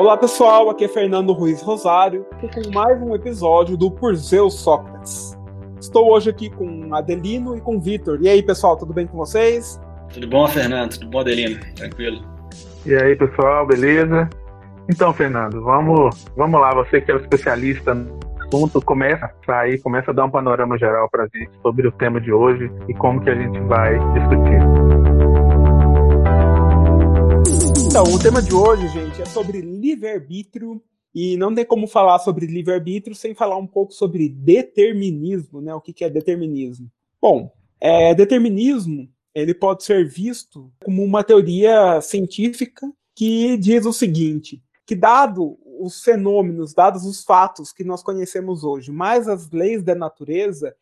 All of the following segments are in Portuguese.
Olá pessoal, aqui é Fernando Ruiz Rosário com mais um episódio do Por Zeus Sócrates. Estou hoje aqui com Adelino e com Vitor. E aí pessoal, tudo bem com vocês? Tudo bom, Fernando? Tudo bom, Adelino? Tranquilo. E aí pessoal, beleza? Então, Fernando, vamos, vamos lá. Você que é o especialista no assunto, começa a aí, começa a dar um panorama geral para a gente sobre o tema de hoje e como que a gente vai discutir. Então, o tema de hoje, gente, é sobre livre-arbítrio. E não tem como falar sobre livre-arbítrio sem falar um pouco sobre determinismo, né? O que, é determinismo? Bom, é, determinismo ele pode ser visto como uma teoria científica que diz o seguinte: que dado os fenômenos, dados os fatos que nós conhecemos hoje, mais as leis da natureza,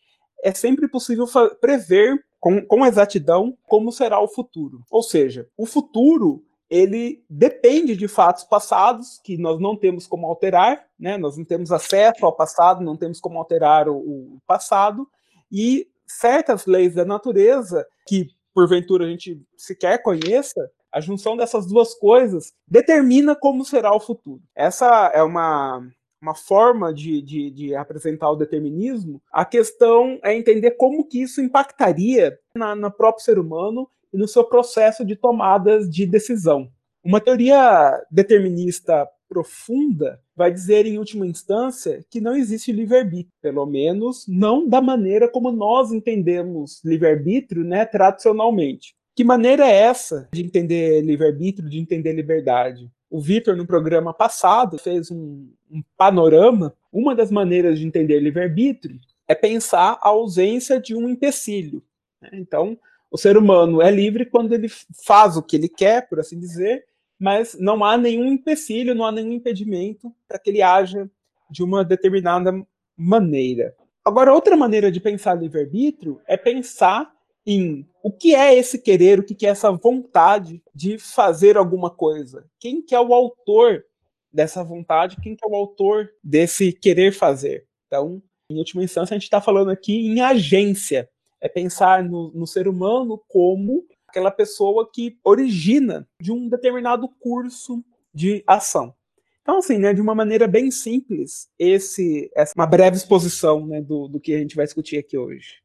é sempre possível prever com, com exatidão como será o futuro. Ou seja, o futuro ele depende de fatos passados que nós não temos como alterar, né? Nós não temos acesso ao passado, não temos como alterar o, o passado e certas leis da natureza que porventura a gente sequer conheça, a junção dessas duas coisas determina como será o futuro. Essa é uma uma forma de, de, de, apresentar o determinismo, a questão é entender como que isso impactaria na, no próprio ser humano e no seu processo de tomadas de decisão. Uma teoria determinista profunda vai dizer, em última instância, que não existe livre-arbítrio, pelo menos não da maneira como nós entendemos livre-arbítrio né, tradicionalmente. Que maneira é essa de entender livre-arbítrio, de entender liberdade? O Vitor, no programa passado, fez um, um panorama. Uma das maneiras de entender livre-arbítrio é pensar a ausência de um empecilho. Né? Então, o ser humano é livre quando ele faz o que ele quer, por assim dizer, mas não há nenhum empecilho, não há nenhum impedimento para que ele haja de uma determinada maneira. Agora, outra maneira de pensar livre-arbítrio é pensar em o que é esse querer, o que é essa vontade de fazer alguma coisa. Quem que é o autor dessa vontade, quem que é o autor desse querer fazer. Então, em última instância, a gente está falando aqui em agência é pensar no, no ser humano como aquela pessoa que origina de um determinado curso de ação. Então, assim, né, de uma maneira bem simples, esse, essa uma breve exposição né, do, do que a gente vai discutir aqui hoje.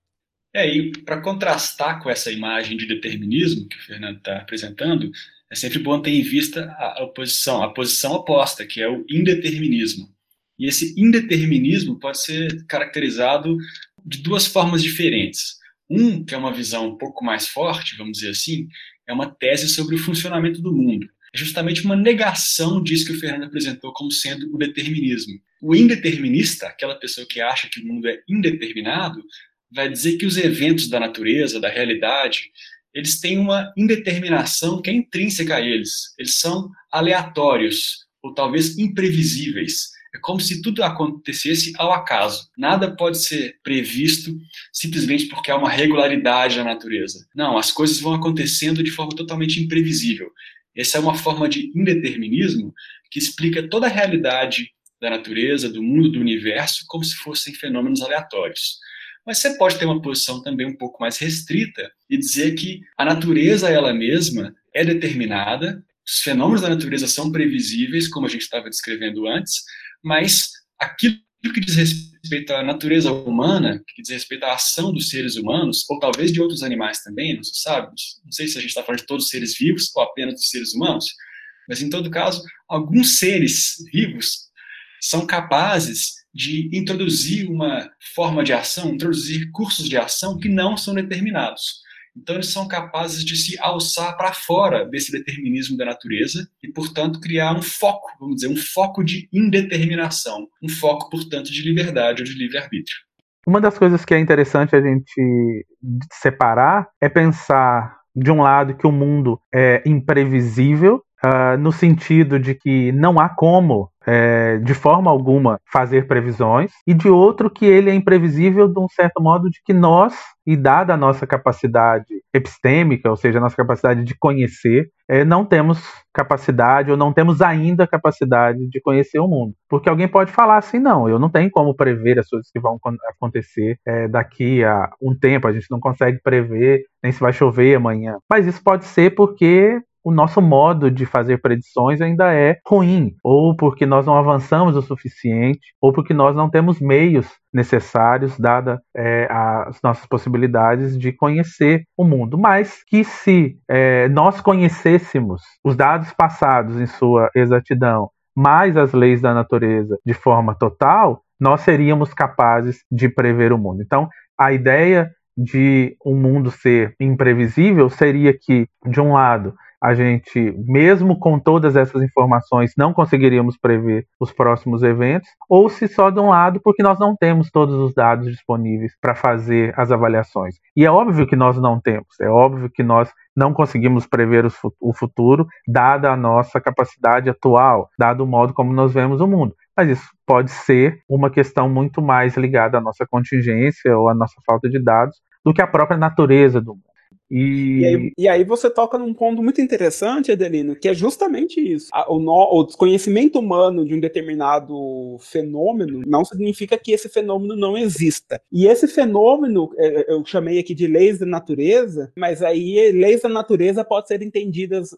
É, e para contrastar com essa imagem de determinismo que o Fernando está apresentando, é sempre bom ter em vista a oposição, a posição oposta, que é o indeterminismo. E esse indeterminismo pode ser caracterizado de duas formas diferentes. Um, que é uma visão um pouco mais forte, vamos dizer assim, é uma tese sobre o funcionamento do mundo. É justamente uma negação disso que o Fernando apresentou como sendo o determinismo. O indeterminista, aquela pessoa que acha que o mundo é indeterminado, vai dizer que os eventos da natureza, da realidade, eles têm uma indeterminação que é intrínseca a eles. Eles são aleatórios, ou talvez imprevisíveis. É como se tudo acontecesse ao acaso. Nada pode ser previsto simplesmente porque há uma regularidade na natureza. Não, as coisas vão acontecendo de forma totalmente imprevisível. Essa é uma forma de indeterminismo que explica toda a realidade da natureza, do mundo, do universo, como se fossem fenômenos aleatórios. Mas você pode ter uma posição também um pouco mais restrita e dizer que a natureza ela mesma é determinada, os fenômenos da natureza são previsíveis, como a gente estava descrevendo antes, mas aquilo que diz respeito à natureza humana, que diz respeito à ação dos seres humanos, ou talvez de outros animais também, não se sabe, não sei se a gente está falando de todos os seres vivos ou apenas dos seres humanos, mas em todo caso, alguns seres vivos são capazes de introduzir uma forma de ação, introduzir cursos de ação que não são determinados. Então, eles são capazes de se alçar para fora desse determinismo da natureza e, portanto, criar um foco, vamos dizer, um foco de indeterminação, um foco, portanto, de liberdade ou de livre-arbítrio. Uma das coisas que é interessante a gente separar é pensar, de um lado, que o mundo é imprevisível, uh, no sentido de que não há como é, de forma alguma fazer previsões, e de outro que ele é imprevisível de um certo modo de que nós, e dada a nossa capacidade epistêmica, ou seja, a nossa capacidade de conhecer, é, não temos capacidade ou não temos ainda capacidade de conhecer o mundo. Porque alguém pode falar assim, não, eu não tenho como prever as coisas que vão acontecer é, daqui a um tempo, a gente não consegue prever nem se vai chover amanhã. Mas isso pode ser porque o nosso modo de fazer predições ainda é ruim, ou porque nós não avançamos o suficiente, ou porque nós não temos meios necessários, dada é, as nossas possibilidades de conhecer o mundo. Mas que se é, nós conhecêssemos os dados passados em sua exatidão, mais as leis da natureza de forma total, nós seríamos capazes de prever o mundo. Então, a ideia de um mundo ser imprevisível seria que, de um lado, a gente, mesmo com todas essas informações, não conseguiríamos prever os próximos eventos, ou se só de um lado, porque nós não temos todos os dados disponíveis para fazer as avaliações. E é óbvio que nós não temos, é óbvio que nós não conseguimos prever o futuro, dada a nossa capacidade atual, dado o modo como nós vemos o mundo. Mas isso pode ser uma questão muito mais ligada à nossa contingência ou à nossa falta de dados do que à própria natureza do mundo. E... E, aí, e, aí, você toca num ponto muito interessante, Adelino, que é justamente isso. O, no, o, desconhecimento humano de um determinado fenômeno não significa que esse fenômeno não exista. E esse fenômeno, é, é, eu chamei aqui de leis da natureza, mas aí leis da natureza pode ser entendidas,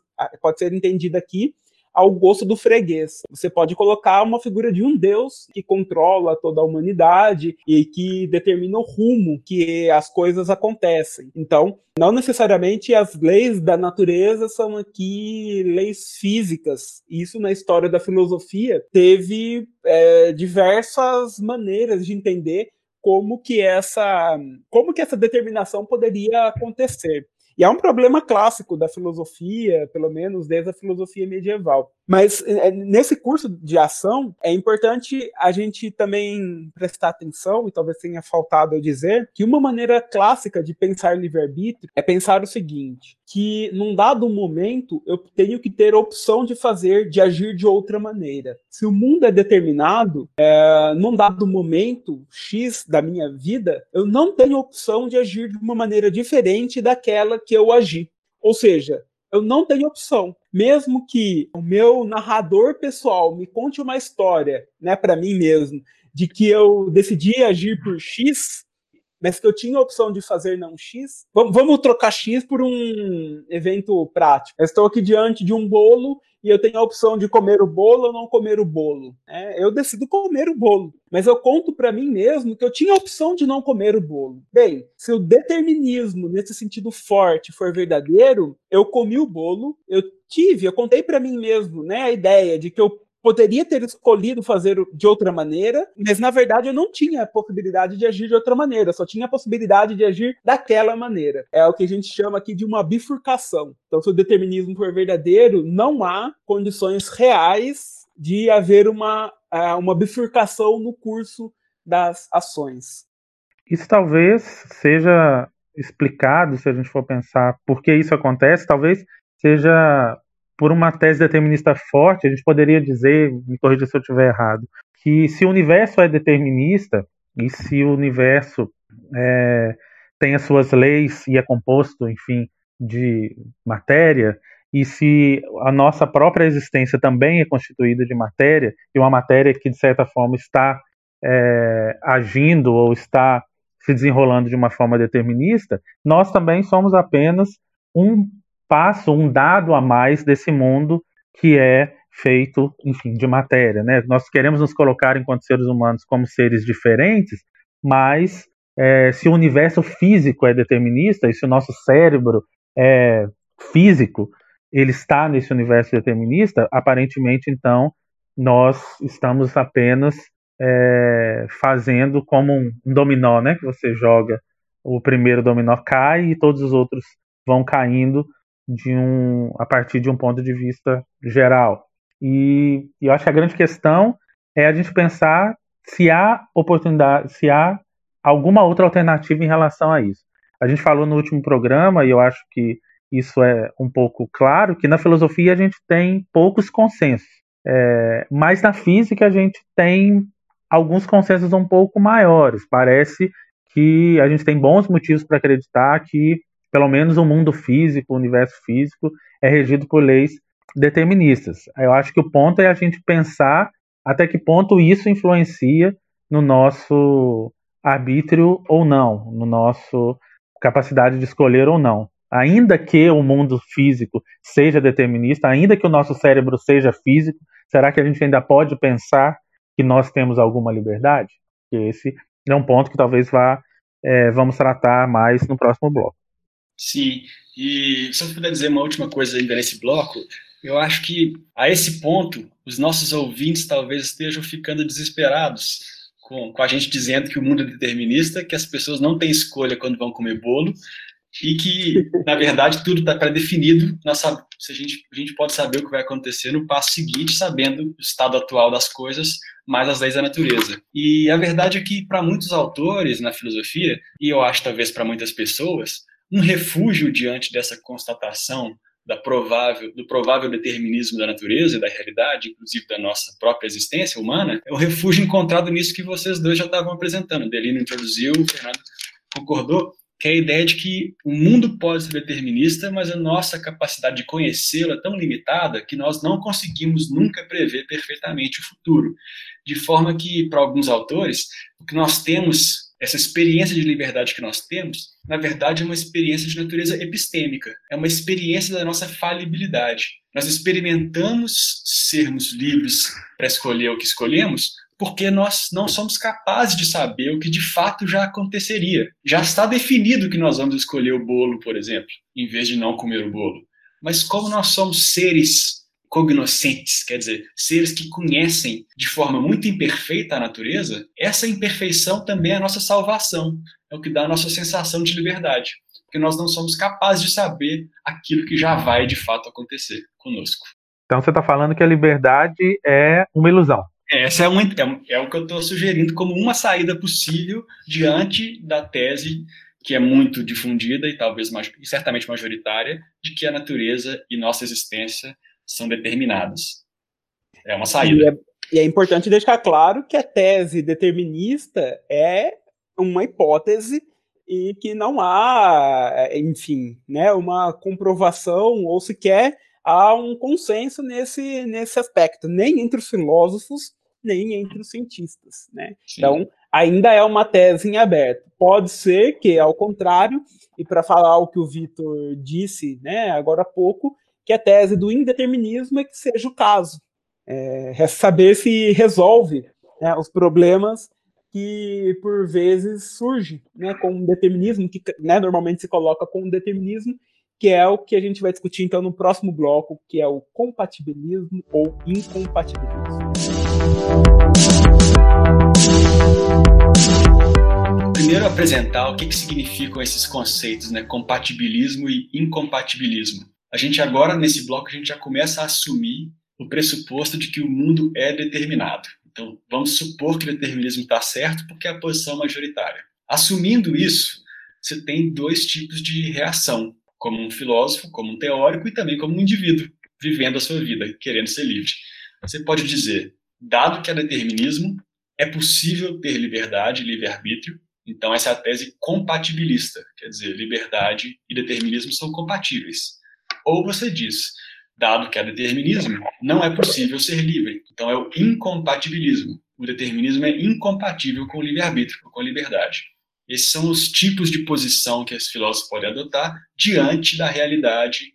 pode ser entendida aqui ao gosto do freguês. Você pode colocar uma figura de um deus que controla toda a humanidade e que determina o rumo que as coisas acontecem. Então, não necessariamente as leis da natureza são aqui leis físicas. Isso na história da filosofia teve é, diversas maneiras de entender como que essa como que essa determinação poderia acontecer. E é um problema clássico da filosofia, pelo menos desde a filosofia medieval. Mas é, nesse curso de ação, é importante a gente também prestar atenção, e talvez tenha faltado eu dizer, que uma maneira clássica de pensar livre-arbítrio é pensar o seguinte: que num dado momento eu tenho que ter opção de fazer, de agir de outra maneira. Se o mundo é determinado, é, num dado momento X da minha vida, eu não tenho opção de agir de uma maneira diferente daquela que eu agi. Ou seja, eu não tenho opção. Mesmo que o meu narrador pessoal me conte uma história, né, para mim mesmo, de que eu decidi agir por X, mas que eu tinha a opção de fazer não X, vamos trocar X por um evento prático. Eu estou aqui diante de um bolo e eu tenho a opção de comer o bolo ou não comer o bolo. É, eu decido comer o bolo, mas eu conto para mim mesmo que eu tinha a opção de não comer o bolo. Bem, se o determinismo nesse sentido forte for verdadeiro, eu comi o bolo, eu tive, eu contei para mim mesmo, né, a ideia de que eu poderia ter escolhido fazer de outra maneira, mas na verdade eu não tinha a possibilidade de agir de outra maneira, só tinha a possibilidade de agir daquela maneira. É o que a gente chama aqui de uma bifurcação. Então, se o determinismo for verdadeiro, não há condições reais de haver uma, uma bifurcação no curso das ações. Isso talvez seja explicado, se a gente for pensar por que isso acontece, talvez seja por uma tese determinista forte, a gente poderia dizer, me corrija se eu estiver errado, que se o universo é determinista e se o universo é, tem as suas leis e é composto, enfim, de matéria, e se a nossa própria existência também é constituída de matéria, e uma matéria que, de certa forma, está é, agindo ou está se desenrolando de uma forma determinista, nós também somos apenas um passo, um dado a mais desse mundo que é feito, enfim, de matéria, né? Nós queremos nos colocar enquanto seres humanos como seres diferentes, mas é, se o universo físico é determinista e se o nosso cérebro é físico, ele está nesse universo determinista, aparentemente, então, nós estamos apenas é, fazendo como um, dominó, né? Que você joga, o primeiro dominó cai e todos os outros vão caindo de um a partir de um ponto de vista geral. E, e eu acho que a grande questão é a gente pensar se há oportunidade, se há alguma outra alternativa em relação a isso. A gente falou no último programa, e eu acho que isso é um pouco claro, que na filosofia a gente tem poucos consensos. É, mas na física a gente tem alguns consensos um pouco maiores. Parece que a gente tem bons motivos para acreditar que pelo menos o mundo físico, o universo físico, é regido por leis deterministas. Eu acho que o ponto é a gente pensar até que ponto isso influencia no nosso arbítrio ou não, no nosso capacidade de escolher ou não. Ainda que o mundo físico seja determinista, ainda que o nosso cérebro seja físico, será que a gente ainda pode pensar que nós temos alguma liberdade? Esse é um ponto que talvez vá, é, vamos tratar mais no próximo bloco. Sim, e se eu puder dizer uma última coisa ainda nesse bloco, eu acho que a esse ponto os nossos ouvintes talvez estejam ficando desesperados com, com a gente dizendo que o mundo é determinista, que as pessoas não têm escolha quando vão comer bolo e que, na verdade, tudo está pré-definido. A gente, a gente pode saber o que vai acontecer no passo seguinte, sabendo o estado atual das coisas, mais as leis da natureza. E a verdade é que, para muitos autores na filosofia, e eu acho talvez para muitas pessoas, um refúgio diante dessa constatação da provável, do provável determinismo da natureza da realidade, inclusive da nossa própria existência humana, é o refúgio encontrado nisso que vocês dois já estavam apresentando. Delino introduziu, o Fernando concordou, que é a ideia de que o mundo pode ser determinista, mas a nossa capacidade de conhecê-lo é tão limitada que nós não conseguimos nunca prever perfeitamente o futuro. De forma que, para alguns autores, o que nós temos, essa experiência de liberdade que nós temos, na verdade é uma experiência de natureza epistêmica, é uma experiência da nossa falibilidade. Nós experimentamos sermos livres para escolher o que escolhemos, porque nós não somos capazes de saber o que de fato já aconteceria. Já está definido que nós vamos escolher o bolo, por exemplo, em vez de não comer o bolo. Mas como nós somos seres cognoscentes, quer dizer, seres que conhecem de forma muito imperfeita a natureza, essa imperfeição também é a nossa salvação, é o que dá a nossa sensação de liberdade, porque nós não somos capazes de saber aquilo que já vai de fato acontecer conosco. Então você está falando que a liberdade é uma ilusão. Essa é, uma, é, é o que eu estou sugerindo como uma saída possível diante da tese que é muito difundida e talvez e certamente majoritária de que a natureza e nossa existência são determinadas. É uma saída. E é, e é importante deixar claro que a tese determinista é uma hipótese e que não há, enfim, né, uma comprovação ou sequer há um consenso nesse, nesse aspecto, nem entre os filósofos, nem entre os cientistas. Né? Então, ainda é uma tese em aberto. Pode ser que, ao contrário, e para falar o que o Vitor disse né, agora há pouco, que a tese do indeterminismo é que seja o caso. É, é saber se resolve né, os problemas que por vezes surge né, com determinismo, que né, normalmente se coloca com determinismo, que é o que a gente vai discutir então no próximo bloco, que é o compatibilismo ou incompatibilismo. Primeiro apresentar o que, que significam esses conceitos, né, compatibilismo e incompatibilismo. A gente agora nesse bloco a gente já começa a assumir o pressuposto de que o mundo é determinado. Então vamos supor que o determinismo está certo porque é a posição majoritária. Assumindo isso, você tem dois tipos de reação como um filósofo, como um teórico e também como um indivíduo vivendo a sua vida, querendo ser livre. Você pode dizer, dado que há determinismo, é possível ter liberdade livre-arbítrio, então essa é a tese compatibilista, quer dizer, liberdade e determinismo são compatíveis. Ou você diz, dado que há determinismo, não é possível ser livre, então é o incompatibilismo. O determinismo é incompatível com o livre-arbítrio, com a liberdade. Esses são os tipos de posição que esse filósofo pode adotar diante da realidade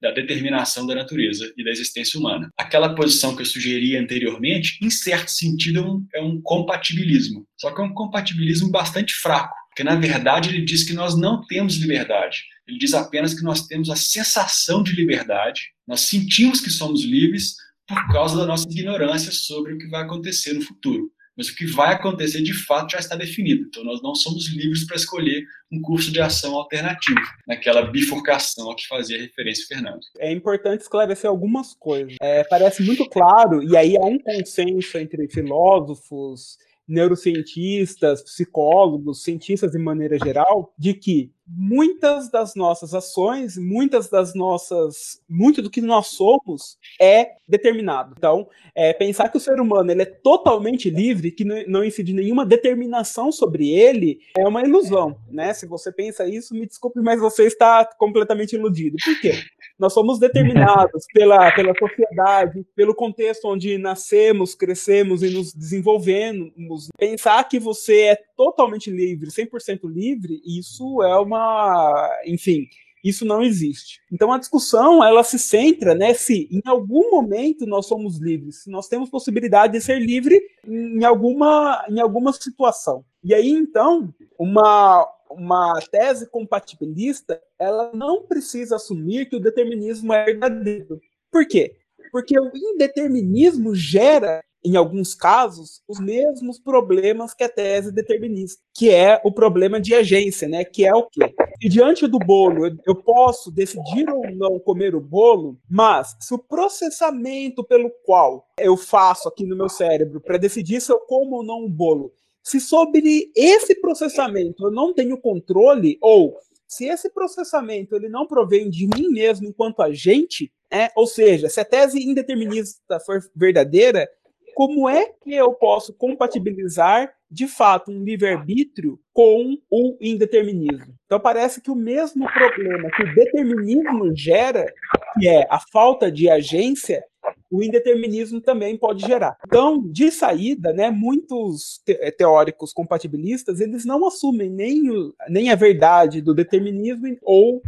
da determinação da natureza e da existência humana. Aquela posição que eu sugeri anteriormente, em certo sentido, é é um compatibilismo. Só que é um compatibilismo bastante fraco, porque na verdade ele diz que nós não temos liberdade. Ele diz apenas que nós temos a sensação de liberdade, nós sentimos que somos livres por causa da nossa ignorância sobre o que vai acontecer no futuro mas o que vai acontecer de fato já está definido. Então, nós não somos livres para escolher um curso de ação alternativo, naquela bifurcação a que fazia referência Fernando. É importante esclarecer algumas coisas. É, parece muito claro, e aí há um consenso entre filósofos, neurocientistas, psicólogos, cientistas de maneira geral, de que muitas das nossas ações, muitas das nossas, muito do que nós somos é determinado. Então, é, pensar que o ser humano ele é totalmente livre, que não incide nenhuma determinação sobre ele, é uma ilusão, né? Se você pensa isso, me desculpe, mas você está completamente iludido. Por quê? Nós somos determinados pela, pela sociedade, pelo contexto onde nascemos, crescemos e nos desenvolvemos. Pensar que você é totalmente livre, 100% livre, isso é uma, enfim, Isso não existe. Então a discussão ela se centra né, se em algum momento nós somos livres, se nós temos possibilidade de ser livre em alguma, em alguma situação. E aí então uma uma tese compatibilista ela não precisa assumir que o determinismo é verdadeiro. Por quê? Porque o indeterminismo gera em alguns casos, os mesmos problemas que a tese determinista, que é o problema de agência, né? Que é o quê? E diante do bolo, eu posso decidir ou não comer o bolo, mas se o processamento pelo qual eu faço aqui no meu cérebro para decidir se eu como ou não o bolo, se sobre esse processamento eu não tenho controle, ou se esse processamento ele não provém de mim mesmo enquanto agente, é, ou seja, se a tese indeterminista for verdadeira, como é que eu posso compatibilizar de fato um livre-arbítrio com o indeterminismo? Então parece que o mesmo problema que o determinismo gera, que é a falta de agência, o indeterminismo também pode gerar. Então, de saída, né, muitos teóricos compatibilistas, eles não assumem nem, o, nem a verdade do determinismo ou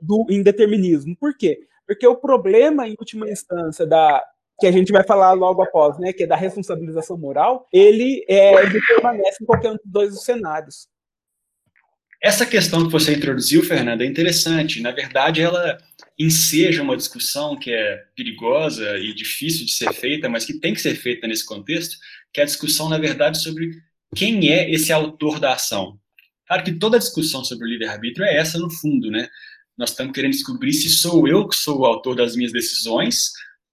do indeterminismo. Por quê? Porque o problema, em última instância, da que a gente vai falar logo após, né, que é da responsabilização moral, ele, é, ele permanece em qualquer um dos dois cenários. Essa questão que você introduziu, Fernanda, é interessante. Na verdade, ela enseja uma discussão que é perigosa e difícil de ser feita, mas que tem que ser feita nesse contexto, que é a discussão, na verdade, sobre quem é esse autor da ação. Claro que toda discussão sobre o livre-arbítrio é essa, no fundo, né? Nós estamos querendo descobrir se sou eu que sou o autor das minhas decisões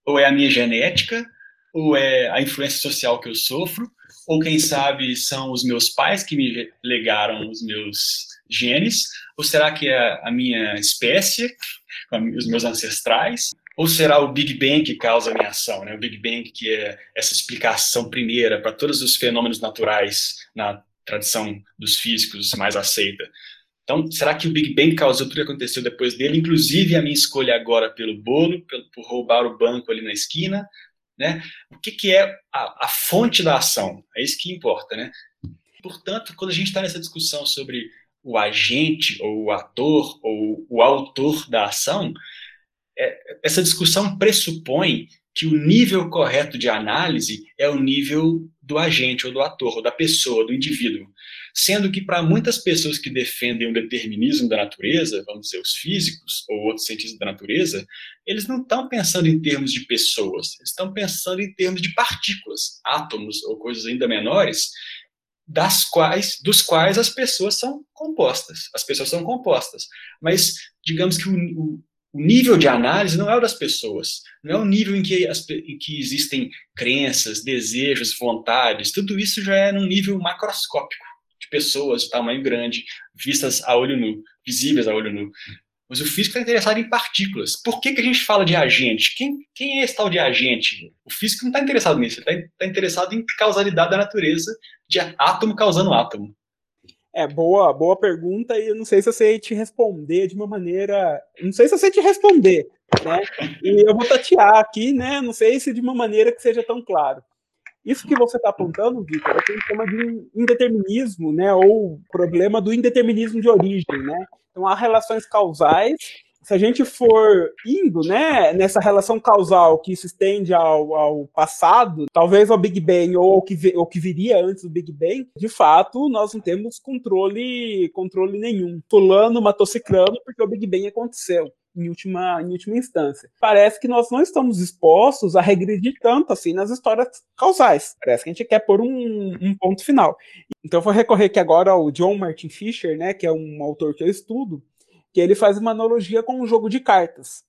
ou é a minha genética, ou é a influência social que eu sofro, ou quem sabe são os meus pais que me legaram os meus genes, ou será que é a minha espécie, os meus ancestrais, ou será o Big Bang que causa a minha ação, né? O Big Bang que é essa explicação primeira para todos os fenômenos naturais na tradição dos físicos mais aceita. Então, será que o Big Bang causou tudo que aconteceu depois dele, inclusive a minha escolha agora pelo bolo, pelo, por roubar o banco ali na esquina, né? O que, que é a, a fonte da ação? É isso que importa, né? Portanto, quando a gente está nessa discussão sobre o agente, ou o ator, ou o autor da ação, é, essa discussão pressupõe que o nível correto de análise é o nível do agente, ou do ator, ou da pessoa, do indivíduo. Sendo que, para muitas pessoas que defendem o determinismo da natureza, vamos dizer, os físicos ou outros cientistas da natureza, eles não estão pensando em termos de pessoas, eles estão pensando em termos de partículas, átomos ou coisas ainda menores, das quais, dos quais as pessoas são compostas. As pessoas são compostas. Mas, digamos que o, o o nível de análise não é o das pessoas, não é o nível em que, as, em que existem crenças, desejos, vontades, tudo isso já é num nível macroscópico, de pessoas de tamanho grande, vistas a olho nu, visíveis a olho nu. Mas o físico está interessado em partículas. Por que, que a gente fala de agente? Quem, quem é esse tal de agente? O físico não está interessado nisso, ele está tá interessado em causalidade da natureza, de átomo causando átomo. É, boa, boa pergunta, e eu não sei se eu sei te responder de uma maneira. Não sei se eu sei te responder, né? E eu vou tatear aqui, né? Não sei se de uma maneira que seja tão claro. Isso que você está apontando, Vitor, é o que a gente chama de indeterminismo, né? Ou problema do indeterminismo de origem, né? Então há relações causais se a gente for indo né, nessa relação causal que se estende ao, ao passado, talvez ao Big Bang ou ao que, o que viria antes do Big Bang, de fato, nós não temos controle, controle nenhum. Fulano matou ciclano porque o Big Bang aconteceu. Em última, em última instância. Parece que nós não estamos expostos a regredir tanto assim nas histórias causais. Parece que a gente quer pôr um, um ponto final. Então, eu vou recorrer aqui agora ao John Martin Fisher, né, que é um autor que eu estudo, que ele faz uma analogia com um jogo de cartas.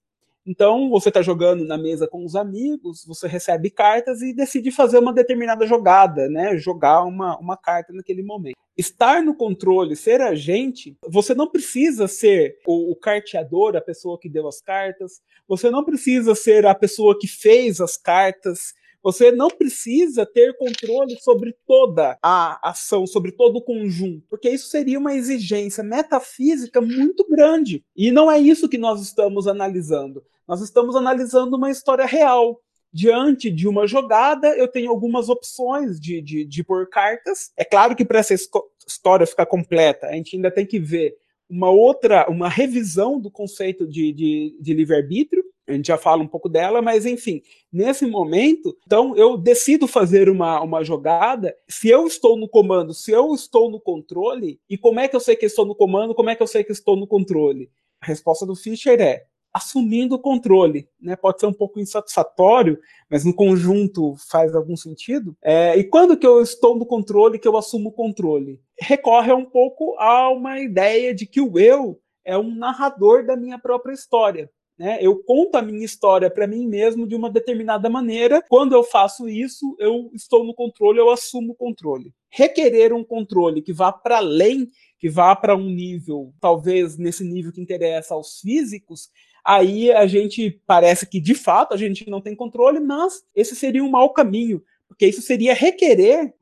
Então, você está jogando na mesa com os amigos, você recebe cartas e decide fazer uma determinada jogada, né? Jogar uma, uma carta naquele momento. Estar no controle, ser agente, você não precisa ser o, o carteador, a pessoa que deu as cartas, você não precisa ser a pessoa que fez as cartas, você não precisa ter controle sobre toda a ação, sobre todo o conjunto, porque isso seria uma exigência metafísica muito grande. E não é isso que nós estamos analisando. Nós estamos analisando uma história real. Diante de uma jogada, eu tenho algumas opções de, de, de pôr cartas. É claro que para essa história ficar completa, a gente ainda tem que ver uma outra, uma revisão do conceito de, de, de livre-arbítrio, a gente já fala um pouco dela, mas enfim, nesse momento, então eu decido fazer uma, uma jogada. Se eu estou no comando, se eu estou no controle, e como é que eu sei que estou no comando, como é que eu sei que estou no controle? A resposta do Fischer é assumindo o controle. Né? Pode ser um pouco insatisfatório, mas no conjunto faz algum sentido. É, e quando que eu estou no controle, que eu assumo o controle? Recorre um pouco a uma ideia de que o eu é um narrador da minha própria história. Né? Eu conto a minha história para mim mesmo de uma determinada maneira. Quando eu faço isso, eu estou no controle, eu assumo o controle. Requerer um controle que vá para além, que vá para um nível, talvez nesse nível que interessa aos físicos, aí a gente parece que de fato a gente não tem controle, mas esse seria um mau caminho, porque isso seria requerer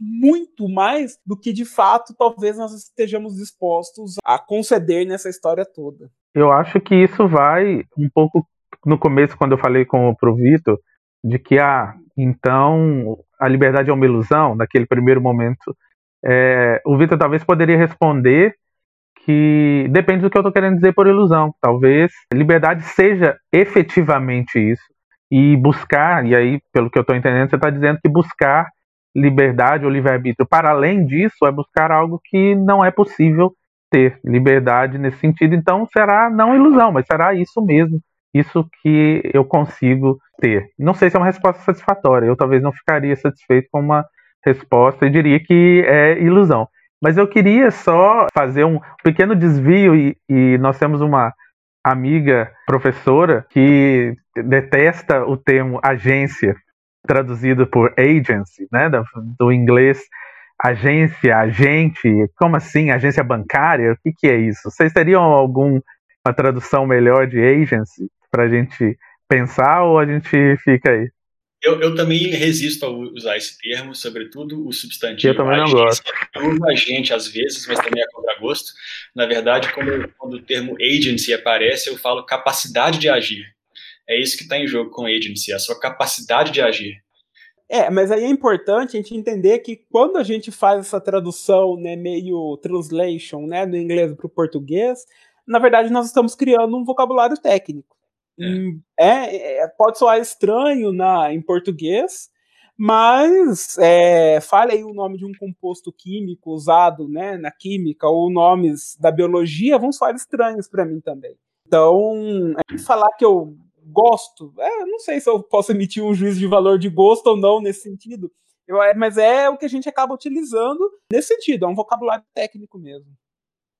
muito mais do que de fato talvez nós estejamos dispostos a conceder nessa história toda. Eu acho que isso vai um pouco no começo, quando eu falei com o Vitor, de que, ah, então a liberdade é uma ilusão, naquele primeiro momento. É, o Vitor talvez poderia responder que depende do que eu estou querendo dizer por ilusão. Talvez liberdade seja efetivamente isso. E buscar, e aí, pelo que eu estou entendendo, você está dizendo que buscar liberdade ou livre-arbítrio para além disso é buscar algo que não é possível ter liberdade nesse sentido, então será não ilusão, mas será isso mesmo, isso que eu consigo ter. Não sei se é uma resposta satisfatória, eu talvez não ficaria satisfeito com uma resposta e diria que é ilusão. Mas eu queria só fazer um pequeno desvio e, e nós temos uma amiga professora que detesta o termo agência, traduzido por agency, né, do, do inglês agência, agente, como assim? Agência bancária? O que, que é isso? Vocês teriam alguma tradução melhor de agency para a gente pensar ou a gente fica aí? Eu, eu, também resisto a usar esse termo, sobretudo o substantivo. Eu também não gosto. Eu uso agente às vezes, mas também é contragosto. Na verdade, quando, quando o termo agency aparece, eu falo capacidade de agir. É isso que está em jogo com agency, a sua capacidade de agir. É, mas aí é importante a gente entender que quando a gente faz essa tradução, né, meio translation, né, do inglês para o português, na verdade nós estamos criando um vocabulário técnico. É. Hum, é, é pode soar estranho na, em português, mas é, fale aí o nome de um composto químico usado né, na química ou nomes da biologia vão soar estranhos para mim também. Então, é, falar que eu gosto. É, não sei se eu posso emitir um juízo de valor de gosto ou não nesse sentido. Eu, é, mas é o que a gente acaba utilizando nesse sentido, é um vocabulário técnico mesmo.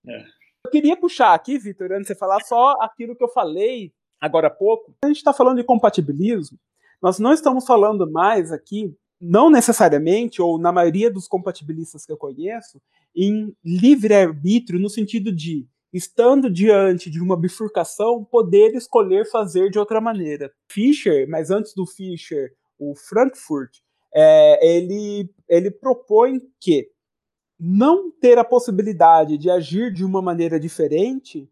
É. Eu queria puxar aqui, Vitor, antes de você falar só aquilo que eu falei agora há pouco. A gente está falando de compatibilismo. Nós não estamos falando mais aqui, não necessariamente, ou na maioria dos compatibilistas que eu conheço, em livre-arbítrio no sentido de estando diante de uma bifurcação, poder escolher fazer de outra maneira. Fischer, mas antes do Fischer, o Frankfurt, é, ele, ele propõe que não ter a possibilidade de agir de uma maneira diferente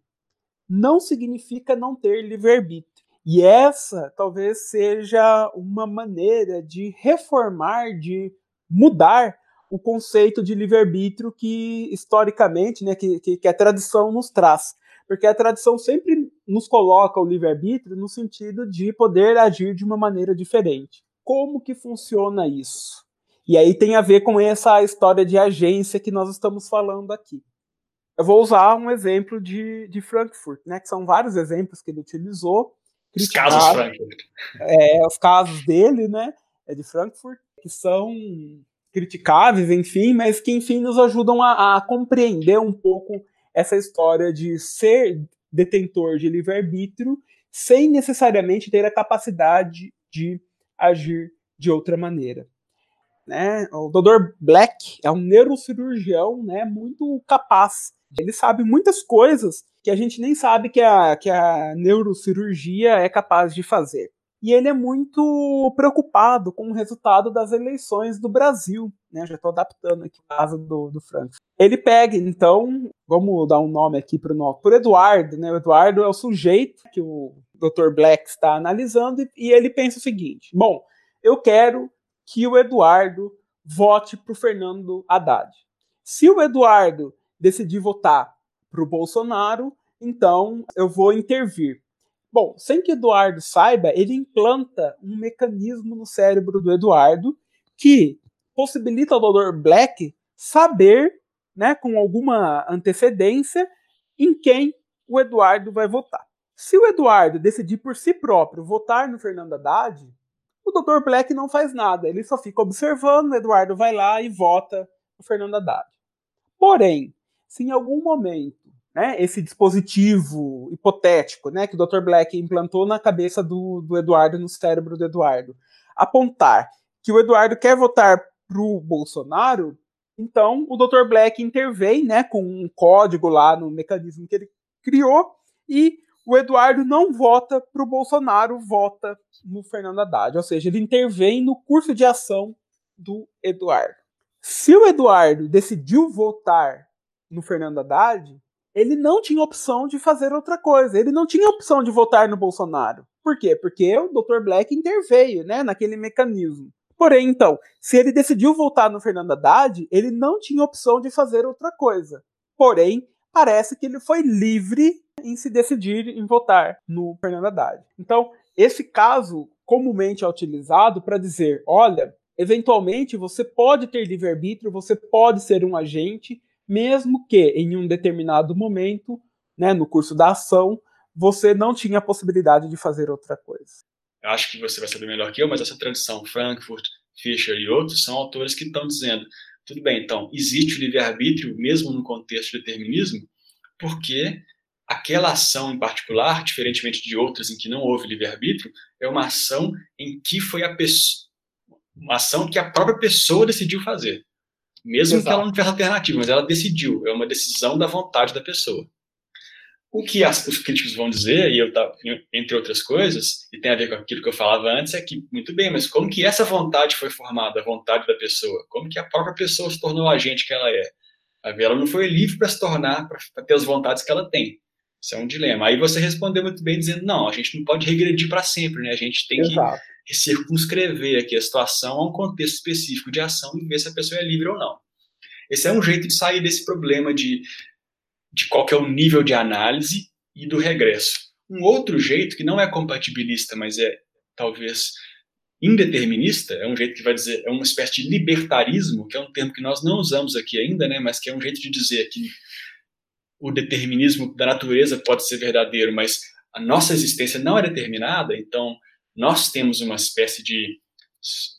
não significa não ter livre-arbítrio. E essa talvez seja uma maneira de reformar, de mudar o conceito de livre-arbítrio que, historicamente, né, que, que, que, a tradição nos traz. Porque a tradição sempre nos coloca o livre-arbítrio no sentido de poder agir de uma maneira diferente. Como que funciona isso? E aí tem a ver com essa história de agência que nós estamos falando aqui. Eu vou usar um exemplo de, de Frankfurt, né, que são vários exemplos que ele utilizou. Os casos Frankfurt. É, os casos dele, né, é de Frankfurt, que são criticáveis, enfim, mas que, enfim, nos ajudam a, a compreender um pouco essa história de ser detentor de livre-arbítrio sem necessariamente ter a capacidade de agir de outra maneira. Né? O Dr. Black é um neurocirurgião né, muito capaz. Ele sabe muitas coisas que a gente nem sabe que a, que a neurocirurgia é capaz de fazer e ele é muito preocupado com o resultado das eleições do Brasil. Né? Já estou adaptando aqui o caso do, do Franco. Ele pega, então, vamos dar um nome aqui para o Eduardo. Né? O Eduardo é o sujeito que o Dr. Black está analisando e, e ele pensa o seguinte: bom, eu quero que o Eduardo vote para o Fernando Haddad. Se o Eduardo decidir votar para o Bolsonaro, então eu vou intervir. Bom, sem que Eduardo saiba, ele implanta um mecanismo no cérebro do Eduardo que possibilita ao Dr. Black saber, né, com alguma antecedência, em quem o Eduardo vai votar. Se o Eduardo decidir por si próprio votar no Fernando Haddad, o Dr. Black não faz nada, ele só fica observando, o Eduardo vai lá e vota no Fernando Haddad. Porém, se em algum momento né, esse dispositivo hipotético né, que o Dr. Black implantou na cabeça do, do Eduardo, no cérebro do Eduardo, apontar que o Eduardo quer votar para o Bolsonaro, então o Dr. Black intervém né, com um código lá no mecanismo que ele criou e o Eduardo não vota para o Bolsonaro, vota no Fernando Haddad. Ou seja, ele intervém no curso de ação do Eduardo. Se o Eduardo decidiu votar no Fernando Haddad, ele não tinha opção de fazer outra coisa. Ele não tinha opção de votar no Bolsonaro. Por quê? Porque o Dr. Black interveio né, naquele mecanismo. Porém, então, se ele decidiu votar no Fernando Haddad, ele não tinha opção de fazer outra coisa. Porém, parece que ele foi livre em se decidir em votar no Fernando Haddad. Então, esse caso comumente é utilizado para dizer: olha, eventualmente você pode ter livre-arbítrio, você pode ser um agente, mesmo que em um determinado momento, né, no curso da ação, você não tinha a possibilidade de fazer outra coisa eu acho que você vai saber melhor que eu, mas essa tradição, Frankfurt, Fischer e outros, são autores que estão dizendo, tudo bem, então, existe o livre-arbítrio, mesmo no contexto de determinismo, porque aquela ação em particular, diferentemente de outras em que não houve livre-arbítrio, é uma ação em que foi a pessoa, uma ação que a própria pessoa decidiu fazer. Mesmo Exato. que ela não tivesse alternativa, mas ela decidiu, é uma decisão da vontade da pessoa. O que as, os críticos vão dizer, e eu entre outras coisas, e tem a ver com aquilo que eu falava antes, é que, muito bem, mas como que essa vontade foi formada, a vontade da pessoa? Como que a própria pessoa se tornou a agente que ela é? Ela não foi livre para se tornar, para ter as vontades que ela tem. Isso é um dilema. Aí você respondeu muito bem dizendo, não, a gente não pode regredir para sempre, né? A gente tem Exato. que circunscrever aqui a situação a um contexto específico de ação e ver se a pessoa é livre ou não. Esse é um jeito de sair desse problema de de qual é o nível de análise e do regresso. Um outro jeito, que não é compatibilista, mas é talvez indeterminista, é um jeito que vai dizer, é uma espécie de libertarismo, que é um termo que nós não usamos aqui ainda, né, mas que é um jeito de dizer que o determinismo da natureza pode ser verdadeiro, mas a nossa existência não é determinada, então nós temos uma espécie de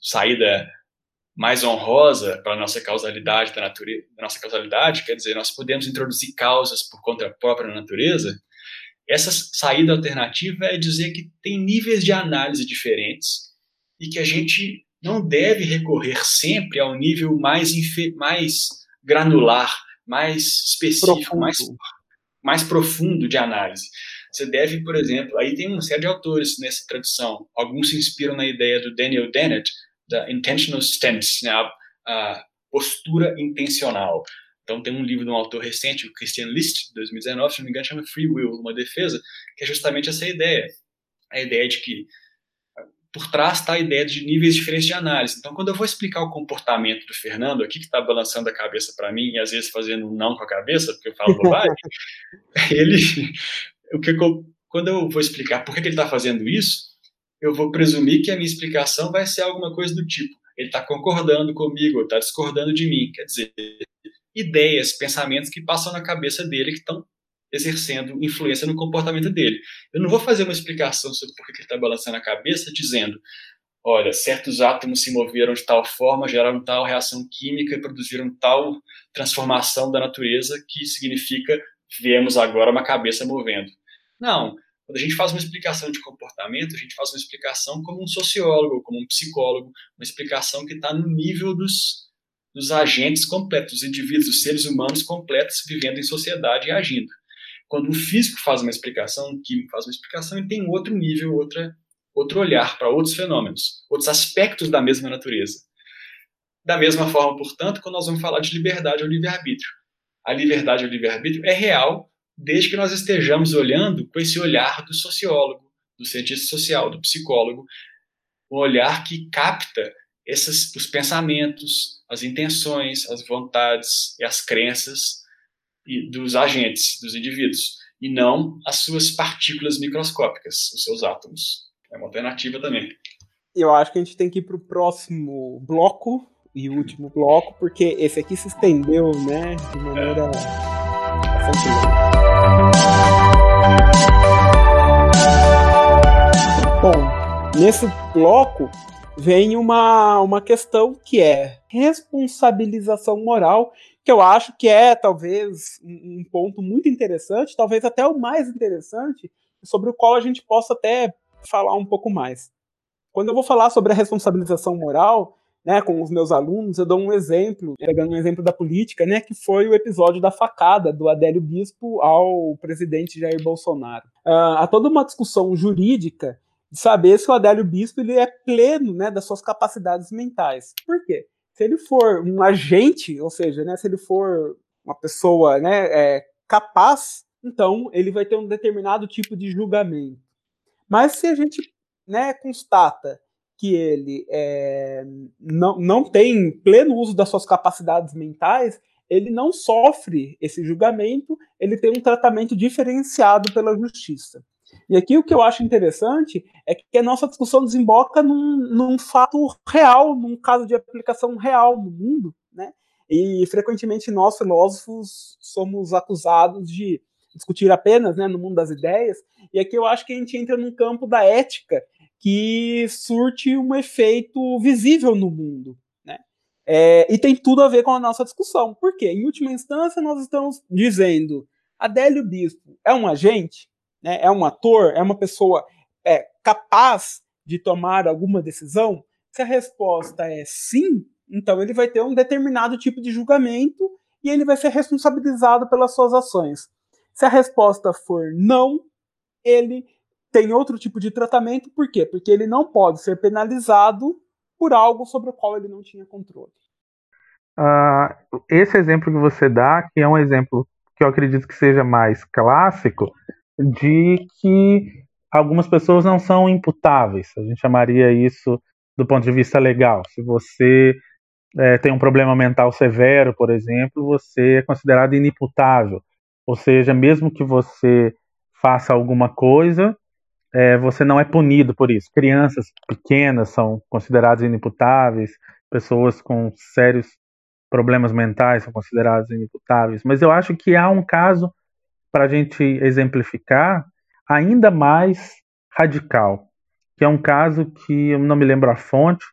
saída mais honrosa para a nossa causalidade da natureza, nossa causalidade, quer dizer, nós podemos introduzir causas por conta da própria natureza. Essa saída alternativa é dizer que tem níveis de análise diferentes e que a gente não deve recorrer sempre ao nível mais, mais granular, mais específico, profundo. mais, mais profundo de análise. Você deve, por exemplo, aí tem uma série de autores nessa tradução. Alguns se inspiram na ideia do Daniel Dennett, da intentional stance, né, a, a, postura intencional. Então tem um livro de um autor recente, o Christian List, de 2019, se não me engano, chama Free Will, uma defesa, que é justamente essa ideia. A ideia de que por trás está a ideia de níveis diferentes de análise. Então, quando eu vou explicar o comportamento do Fernando aqui, que está balançando a cabeça para mim e às vezes fazendo um não com a cabeça, porque eu falo bobagem, ele, o que eu, quando eu vou explicar por que, que ele está fazendo isso, eu vou presumir que a minha explicação vai ser alguma coisa do tipo: ele está concordando comigo, ou está discordando de mim. Quer dizer, ideias, pensamentos que passam na cabeça dele que estão exercendo influência no comportamento dele. Eu não vou fazer uma explicação sobre por que ele está balançando a cabeça, dizendo: olha, certos átomos se moveram de tal forma, geraram tal reação química e produziram tal transformação da natureza que significa vemos agora uma cabeça movendo. Não, quando a gente faz uma explicação de comportamento, a gente faz uma explicação como um sociólogo, como um psicólogo, uma explicação que está no nível dos, dos agentes completos, dos indivíduos, dos seres humanos completos vivendo em sociedade e agindo. Quando um físico faz uma explicação, um químico faz uma explicação, ele tem outro nível, outra, outro olhar para outros fenômenos, outros aspectos da mesma natureza. Da mesma forma, portanto, quando nós vamos falar de liberdade ou livre-arbítrio. A liberdade ou livre-arbítrio é real desde que nós estejamos olhando com esse olhar do sociólogo, do cientista social, do psicólogo, um olhar que capta esses, os pensamentos, as intenções, as vontades e as crenças dos agentes, dos indivíduos, e não as suas partículas microscópicas, os seus átomos. É uma alternativa também. Eu acho que a gente tem que ir para o próximo bloco e último bloco, porque esse aqui se estendeu, né, de maneira é. Bom, nesse bloco vem uma, uma questão que é responsabilização moral, que eu acho que é talvez um ponto muito interessante, talvez até o mais interessante, sobre o qual a gente possa até falar um pouco mais. Quando eu vou falar sobre a responsabilização moral, né, com os meus alunos, eu dou um exemplo, pegando um exemplo da política, né, que foi o episódio da facada do Adélio Bispo ao presidente Jair Bolsonaro. Uh, há toda uma discussão jurídica de saber se o Adélio Bispo ele é pleno né, das suas capacidades mentais. Por quê? Se ele for um agente, ou seja, né, se ele for uma pessoa né, é, capaz, então ele vai ter um determinado tipo de julgamento. Mas se a gente né, constata que ele é, não, não tem pleno uso das suas capacidades mentais, ele não sofre esse julgamento, ele tem um tratamento diferenciado pela justiça. E aqui o que eu acho interessante é que a nossa discussão desemboca num, num fato real, num caso de aplicação real no mundo, né? E frequentemente nós filósofos somos acusados de discutir apenas, né, no mundo das ideias. E aqui eu acho que a gente entra num campo da ética que surte um efeito visível no mundo. Né? É, e tem tudo a ver com a nossa discussão. Por quê? Em última instância, nós estamos dizendo: Adélio Bispo é um agente? Né? É um ator? É uma pessoa é, capaz de tomar alguma decisão? Se a resposta é sim, então ele vai ter um determinado tipo de julgamento e ele vai ser responsabilizado pelas suas ações. Se a resposta for não, ele tem outro tipo de tratamento, por quê? Porque ele não pode ser penalizado por algo sobre o qual ele não tinha controle. Uh, esse exemplo que você dá, que é um exemplo que eu acredito que seja mais clássico, de que algumas pessoas não são imputáveis. A gente chamaria isso do ponto de vista legal. Se você é, tem um problema mental severo, por exemplo, você é considerado inimputável. Ou seja, mesmo que você faça alguma coisa, é, você não é punido por isso. Crianças pequenas são consideradas inimputáveis, pessoas com sérios problemas mentais são consideradas inimputáveis. Mas eu acho que há um caso para a gente exemplificar ainda mais radical, que é um caso que eu não me lembro a fonte,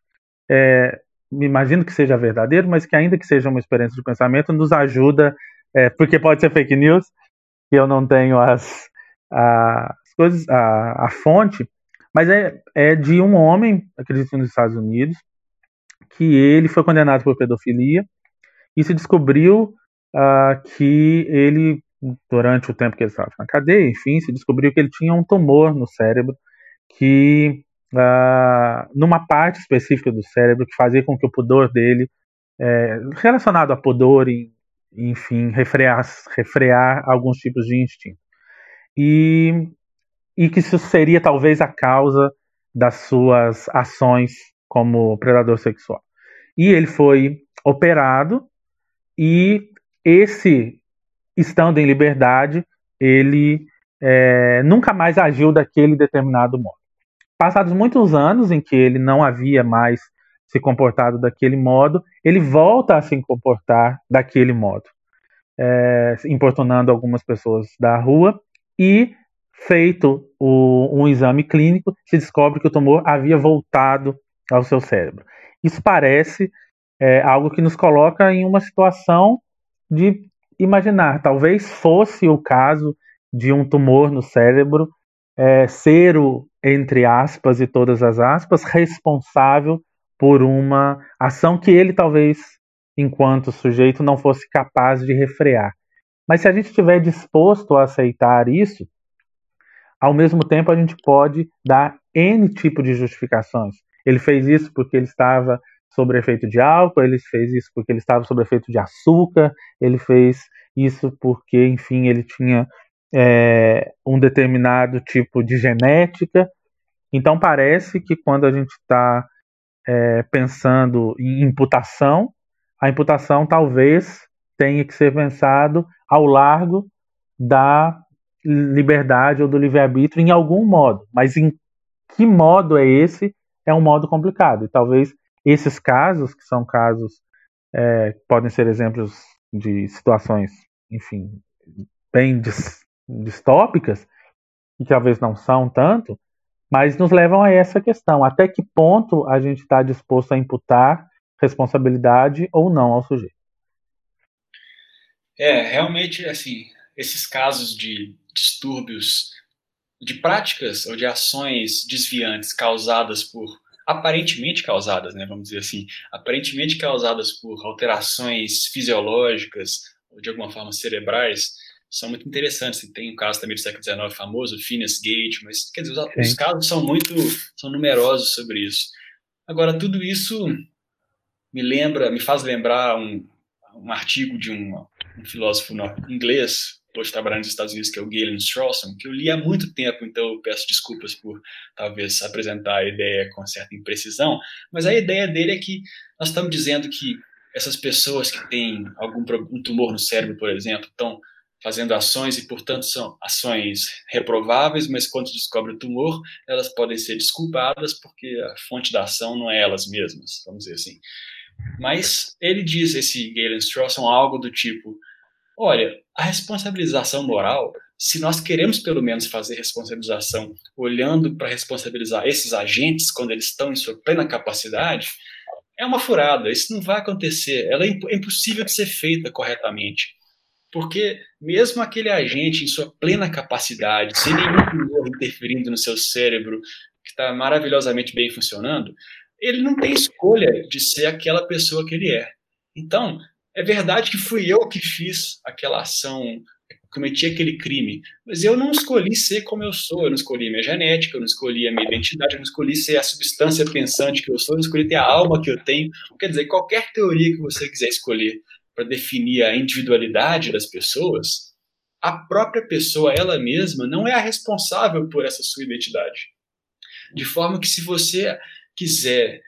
é, imagino que seja verdadeiro, mas que ainda que seja uma experiência de pensamento, nos ajuda, é, porque pode ser fake news, que eu não tenho as, as coisas, a, a fonte, mas é, é de um homem, acredito nos Estados Unidos, que ele foi condenado por pedofilia e se descobriu uh, que ele, durante o tempo que ele estava na cadeia, enfim, se descobriu que ele tinha um tumor no cérebro que, uh, numa parte específica do cérebro, que fazia com que o pudor dele, é, relacionado a pudor e, enfim, refrear, refrear alguns tipos de instinto. E e que isso seria talvez a causa das suas ações como predador sexual. E ele foi operado e esse, estando em liberdade, ele é, nunca mais agiu daquele determinado modo. Passados muitos anos em que ele não havia mais se comportado daquele modo, ele volta a se comportar daquele modo, é, importunando algumas pessoas da rua e feito o, um exame clínico, se descobre que o tumor havia voltado ao seu cérebro. Isso parece é, algo que nos coloca em uma situação de imaginar, talvez fosse o caso de um tumor no cérebro é, ser o, entre aspas e todas as aspas, responsável por uma ação que ele talvez, enquanto sujeito, não fosse capaz de refrear. Mas se a gente estiver disposto a aceitar isso, ao mesmo tempo, a gente pode dar N tipo de justificações. Ele fez isso porque ele estava sob efeito de álcool, ele fez isso porque ele estava sob efeito de açúcar, ele fez isso porque, enfim, ele tinha é, um determinado tipo de genética. Então, parece que quando a gente está é, pensando em imputação, a imputação talvez tenha que ser pensado ao largo da liberdade ou do livre-arbítrio em algum modo. Mas em que modo é esse? É um modo complicado. E talvez esses casos, que são casos, é, podem ser exemplos de situações, enfim, bem distópicas, e talvez não são tanto, mas nos levam a essa questão: até que ponto a gente está disposto a imputar responsabilidade ou não ao sujeito? É, realmente, assim, esses casos de distúrbios, de práticas ou de ações desviantes causadas por aparentemente causadas, né, vamos dizer assim, aparentemente causadas por alterações fisiológicas ou de alguma forma cerebrais, são muito interessantes. Tem um caso também do século XIX famoso, Phineas Gage, mas quer dizer, os, os casos são muito, são numerosos sobre isso. Agora, tudo isso me lembra, me faz lembrar um, um artigo de um, um filósofo inglês, hoje trabalhando nos Estados Unidos, que é o Galen Strawson, que eu li há muito tempo, então eu peço desculpas por talvez apresentar a ideia com certa imprecisão, mas a ideia dele é que nós estamos dizendo que essas pessoas que têm algum um tumor no cérebro, por exemplo, estão fazendo ações e, portanto, são ações reprováveis, mas quando descobre o tumor, elas podem ser desculpadas porque a fonte da ação não é elas mesmas, vamos dizer assim. Mas ele diz, esse Galen Strawson, algo do tipo, olha, a responsabilização moral, se nós queremos pelo menos fazer responsabilização olhando para responsabilizar esses agentes quando eles estão em sua plena capacidade, é uma furada, isso não vai acontecer, ela é, é impossível de ser feita corretamente. Porque mesmo aquele agente em sua plena capacidade, sem nenhum tumor interferindo no seu cérebro, que está maravilhosamente bem funcionando, ele não tem escolha de ser aquela pessoa que ele é. Então, é verdade que fui eu que fiz aquela ação, cometi aquele crime, mas eu não escolhi ser como eu sou, eu não escolhi minha genética, eu não escolhi a minha identidade, eu não escolhi ser a substância pensante que eu sou, eu não escolhi ter a alma que eu tenho. Quer dizer, qualquer teoria que você quiser escolher para definir a individualidade das pessoas, a própria pessoa, ela mesma, não é a responsável por essa sua identidade. De forma que, se você quiser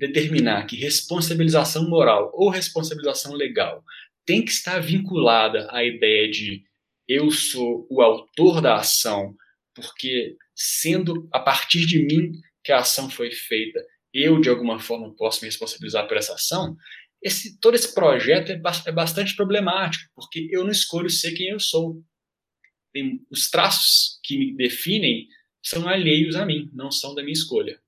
determinar que responsabilização moral ou responsabilização legal tem que estar vinculada à ideia de eu sou o autor da ação, porque sendo a partir de mim que a ação foi feita, eu de alguma forma posso me responsabilizar por essa ação, esse, todo esse projeto é, é bastante problemático, porque eu não escolho ser quem eu sou. Tem, os traços que me definem são alheios a mim, não são da minha escolha.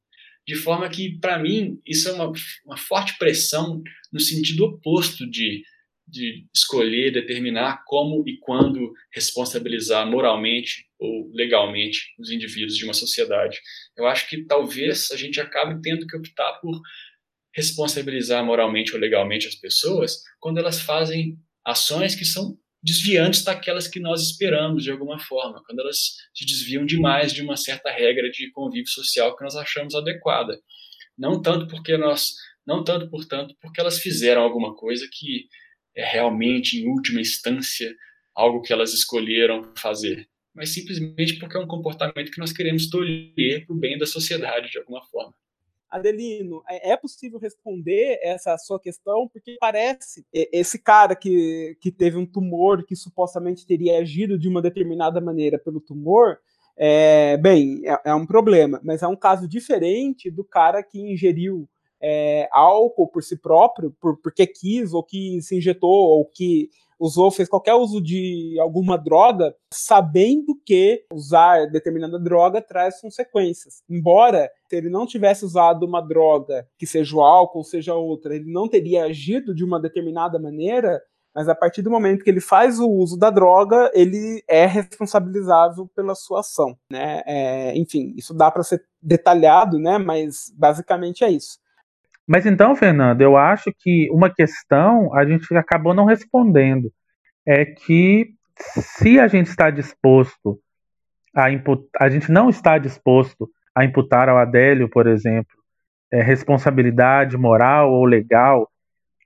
De forma que, para mim, isso é uma, uma forte pressão no sentido oposto de, de escolher, determinar como e quando responsabilizar moralmente ou legalmente os indivíduos de uma sociedade. Eu acho que talvez a gente acabe tendo que optar por responsabilizar moralmente ou legalmente as pessoas quando elas fazem ações que são desviantes daquelas que nós esperamos de alguma forma, quando elas se desviam demais de uma certa regra de convívio social que nós achamos adequada. Não tanto porque nós, não tanto portanto, porque elas fizeram alguma coisa que é realmente em última instância algo que elas escolheram fazer, mas simplesmente porque é um comportamento que nós queremos tolher para o bem da sociedade de alguma forma. Adelino, é, é possível responder essa sua questão? Porque parece esse cara que, que teve um tumor que supostamente teria agido de uma determinada maneira pelo tumor, é, bem, é, é um problema, mas é um caso diferente do cara que ingeriu é, álcool por si próprio, por, porque quis, ou que se injetou, ou que usou, fez qualquer uso de alguma droga, sabendo que usar determinada droga traz consequências. Embora, se ele não tivesse usado uma droga, que seja o álcool, seja outra, ele não teria agido de uma determinada maneira, mas a partir do momento que ele faz o uso da droga, ele é responsabilizável pela sua ação, né? É, enfim, isso dá para ser detalhado, né? Mas basicamente é isso. Mas então, Fernando, eu acho que uma questão a gente acabou não respondendo é que se a gente está disposto a imputar, a gente não está disposto a imputar ao Adélio, por exemplo, é, responsabilidade moral ou legal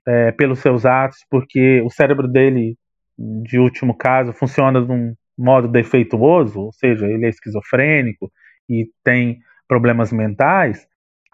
é, pelos seus atos, porque o cérebro dele, de último caso, funciona de um modo defeituoso, ou seja, ele é esquizofrênico e tem problemas mentais,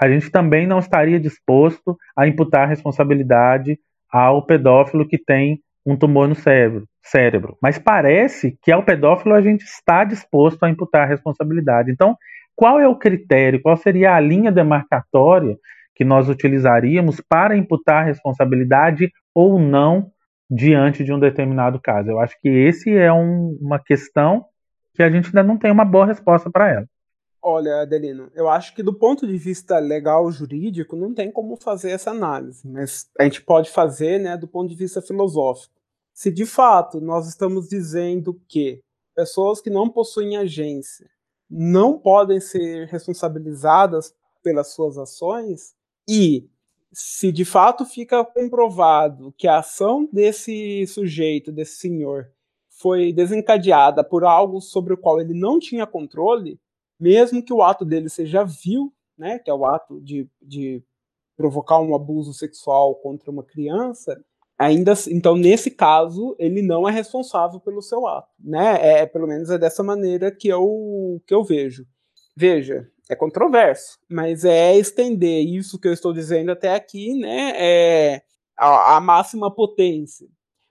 a gente também não estaria disposto a imputar responsabilidade ao pedófilo que tem um tumor no cérebro. cérebro. Mas parece que ao pedófilo a gente está disposto a imputar responsabilidade. Então, qual é o critério, qual seria a linha demarcatória que nós utilizaríamos para imputar responsabilidade ou não diante de um determinado caso? Eu acho que esse é um, uma questão que a gente ainda não tem uma boa resposta para ela. Olha, Adelino, eu acho que do ponto de vista legal jurídico não tem como fazer essa análise, mas a gente pode fazer, né, do ponto de vista filosófico. Se de fato nós estamos dizendo que pessoas que não possuem agência não podem ser responsabilizadas pelas suas ações e se de fato fica comprovado que a ação desse sujeito, desse senhor, foi desencadeada por algo sobre o qual ele não tinha controle, mesmo que o ato dele seja vil, né, que é o ato de, de provocar um abuso sexual contra uma criança, ainda então nesse caso ele não é responsável pelo seu ato, né? É, é pelo menos é dessa maneira que eu que eu vejo. Veja, é controverso, mas é estender isso que eu estou dizendo até aqui, né? É a, a máxima potência.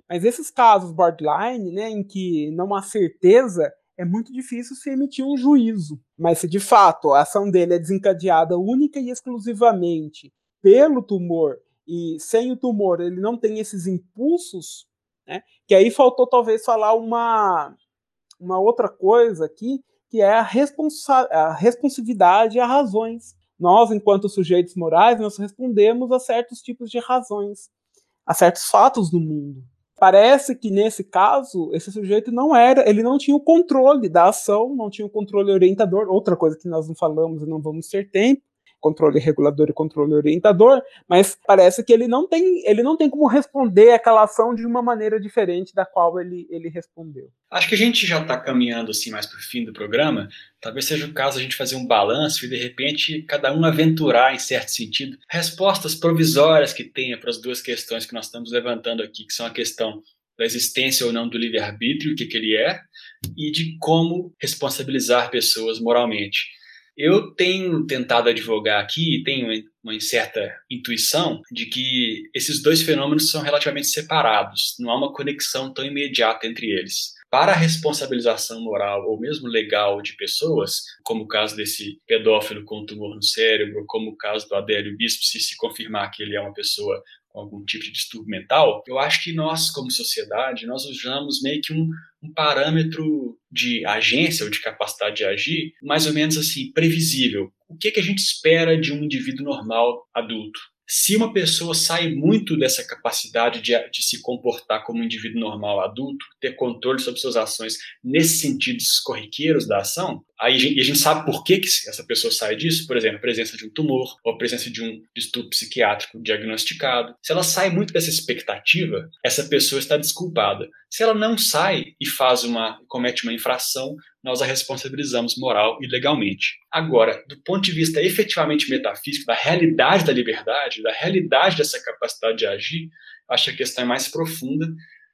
Mas esses casos borderline, né, em que não há certeza, é muito difícil se emitir um juízo. Mas se de fato a ação dele é desencadeada única e exclusivamente pelo tumor e sem o tumor ele não tem esses impulsos, né? Que aí faltou talvez falar uma uma outra coisa aqui, que é a, responsa a responsividade a razões. Nós, enquanto sujeitos morais, nós respondemos a certos tipos de razões, a certos fatos no mundo parece que nesse caso esse sujeito não era, ele não tinha o controle da ação, não tinha o controle orientador, outra coisa que nós não falamos e não vamos ter tempo, controle regulador e controle orientador, mas parece que ele não tem, ele não tem como responder aquela ação de uma maneira diferente da qual ele, ele respondeu. Acho que a gente já está caminhando assim mais para o fim do programa. Talvez seja o caso a gente fazer um balanço e de repente cada um aventurar em certo sentido respostas provisórias que tenha para as duas questões que nós estamos levantando aqui, que são a questão da existência ou não do livre-arbítrio, o que, que ele é, e de como responsabilizar pessoas moralmente. Eu tenho tentado advogar aqui e tenho uma certa intuição de que esses dois fenômenos são relativamente separados, não há uma conexão tão imediata entre eles. Para a responsabilização moral ou mesmo legal de pessoas, como o caso desse pedófilo com tumor no cérebro, como o caso do Adélio Bispo, se se confirmar que ele é uma pessoa algum tipo de distúrbio mental, eu acho que nós, como sociedade, nós usamos meio que um, um parâmetro de agência ou de capacidade de agir mais ou menos assim, previsível. O que, que a gente espera de um indivíduo normal adulto? Se uma pessoa sai muito dessa capacidade de, de, se comportar como um indivíduo normal adulto, ter controle sobre suas ações nesses sentidos corriqueiros da ação, aí a gente, a gente sabe por que, que essa pessoa sai disso, por exemplo, a presença de um tumor ou a presença de um distúrbio psiquiátrico diagnosticado. Se ela sai muito dessa expectativa, essa pessoa está desculpada. Se ela não sai e faz uma comete uma infração, nós a responsabilizamos moral e legalmente. Agora, do ponto de vista efetivamente metafísico, da realidade da liberdade, da realidade dessa capacidade de agir, acho que a questão é mais profunda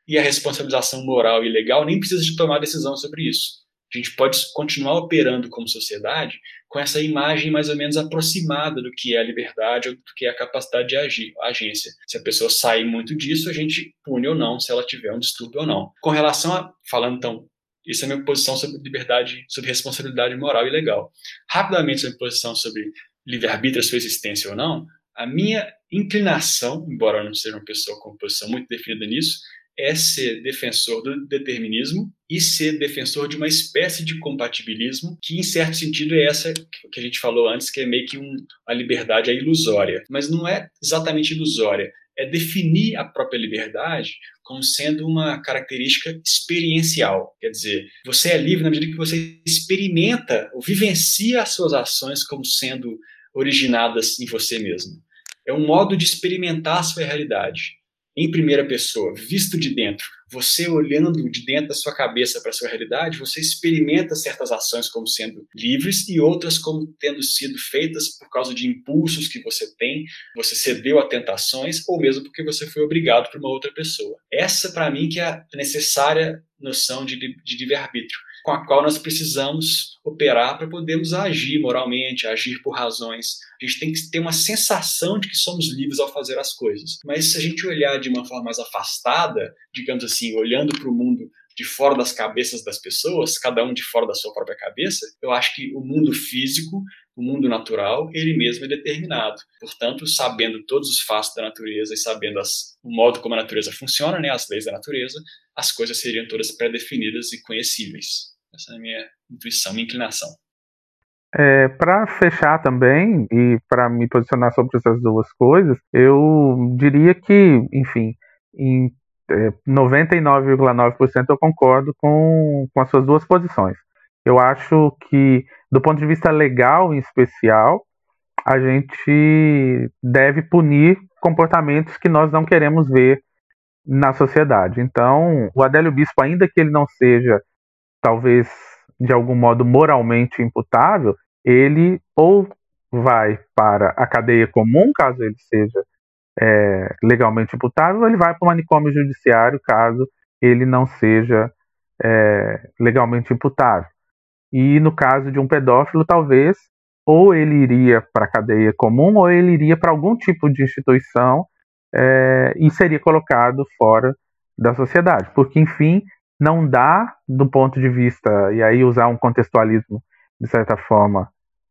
e a responsabilização moral e legal nem precisa de tomar decisão sobre isso. A gente pode continuar operando como sociedade com essa imagem mais ou menos aproximada do que é a liberdade ou do que é a capacidade de agir, a agência. Se a pessoa sair muito disso, a gente pune ou não, se ela tiver um distúrbio ou não. Com relação a, falando então isso é a minha posição sobre liberdade, sobre responsabilidade moral e legal. Rapidamente, sobre posição sobre livre-arbítrio, sua existência ou não, a minha inclinação, embora eu não seja uma pessoa com posição muito definida nisso, é ser defensor do determinismo e ser defensor de uma espécie de compatibilismo que, em certo sentido, é essa que a gente falou antes, que é meio que um, a liberdade é ilusória. Mas não é exatamente ilusória, é definir a própria liberdade como sendo uma característica experiencial. Quer dizer, você é livre na medida que você experimenta ou vivencia as suas ações como sendo originadas em você mesmo. É um modo de experimentar a sua realidade em primeira pessoa, visto de dentro, você olhando de dentro da sua cabeça para a sua realidade, você experimenta certas ações como sendo livres e outras como tendo sido feitas por causa de impulsos que você tem, você cedeu a tentações ou mesmo porque você foi obrigado por uma outra pessoa. Essa, para mim, que é a necessária noção de, de livre-arbítrio. Com a qual nós precisamos operar para podermos agir moralmente, agir por razões. A gente tem que ter uma sensação de que somos livres ao fazer as coisas. Mas se a gente olhar de uma forma mais afastada, digamos assim, olhando para o mundo de fora das cabeças das pessoas, cada um de fora da sua própria cabeça, eu acho que o mundo físico, o mundo natural, ele mesmo é determinado. Portanto, sabendo todos os fatos da natureza e sabendo as, o modo como a natureza funciona, né, as leis da natureza, as coisas seriam todas pré-definidas e conhecíveis. Essa é a minha intuição, minha inclinação. É, para fechar também e para me posicionar sobre essas duas coisas, eu diria que, enfim, em 99,9% eu concordo com, com as suas duas posições. Eu acho que, do ponto de vista legal em especial, a gente deve punir comportamentos que nós não queremos ver na sociedade. Então, o Adélio Bispo, ainda que ele não seja, talvez, de algum modo moralmente imputável, ele ou vai para a cadeia comum, caso ele seja é, legalmente imputável, ele vai para o manicômio judiciário caso ele não seja é, legalmente imputável. E no caso de um pedófilo, talvez ou ele iria para a cadeia comum ou ele iria para algum tipo de instituição é, e seria colocado fora da sociedade. Porque, enfim, não dá, do ponto de vista, e aí usar um contextualismo, de certa forma,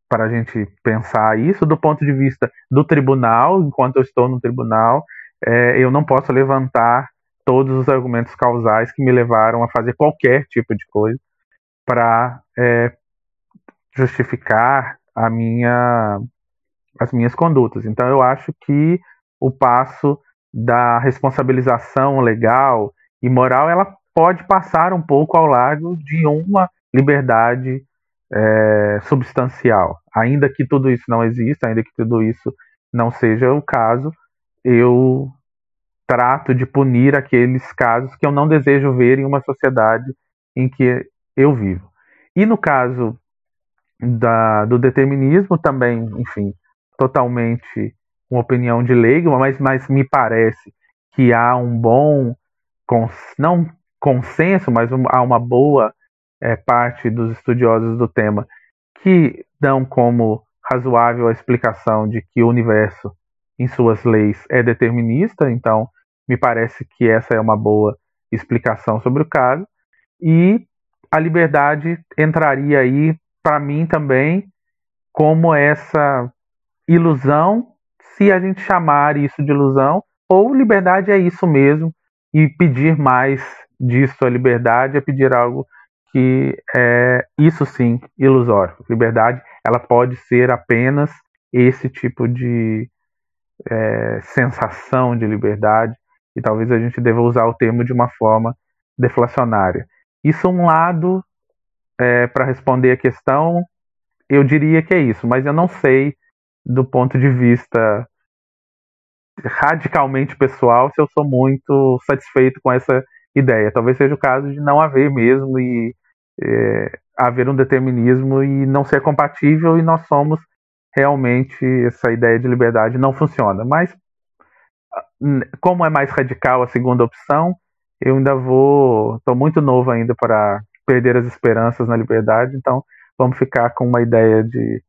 para a gente pensar isso do ponto de vista do tribunal, enquanto eu estou no tribunal, é, eu não posso levantar todos os argumentos causais que me levaram a fazer qualquer tipo de coisa para é, justificar a minha, as minhas condutas. Então, eu acho que o passo da responsabilização legal e moral ela pode passar um pouco ao lado de uma liberdade é, substancial. Ainda que tudo isso não exista, ainda que tudo isso não seja o caso, eu trato de punir aqueles casos que eu não desejo ver em uma sociedade em que eu vivo. E no caso da, do determinismo, também, enfim, totalmente uma opinião de leigo, mas, mas me parece que há um bom, não consenso, mas há uma boa é, parte dos estudiosos do tema que dão como razoável a explicação de que o universo, em suas leis, é determinista, então me parece que essa é uma boa explicação sobre o caso. E a liberdade entraria aí, para mim também, como essa ilusão, se a gente chamar isso de ilusão, ou liberdade é isso mesmo, e pedir mais disso a liberdade é pedir algo que é isso sim ilusório. Liberdade, ela pode ser apenas esse tipo de é, sensação de liberdade e talvez a gente deva usar o termo de uma forma deflacionária. Isso é um lado é, para responder a questão, eu diria que é isso, mas eu não sei do ponto de vista radicalmente pessoal se eu sou muito satisfeito com essa ideia. Talvez seja o caso de não haver mesmo e é, haver um determinismo e não ser compatível e nós somos realmente essa ideia de liberdade não funciona. Mas como é mais radical a segunda opção, eu ainda vou, estou muito novo ainda para perder as esperanças na liberdade, então vamos ficar com uma ideia de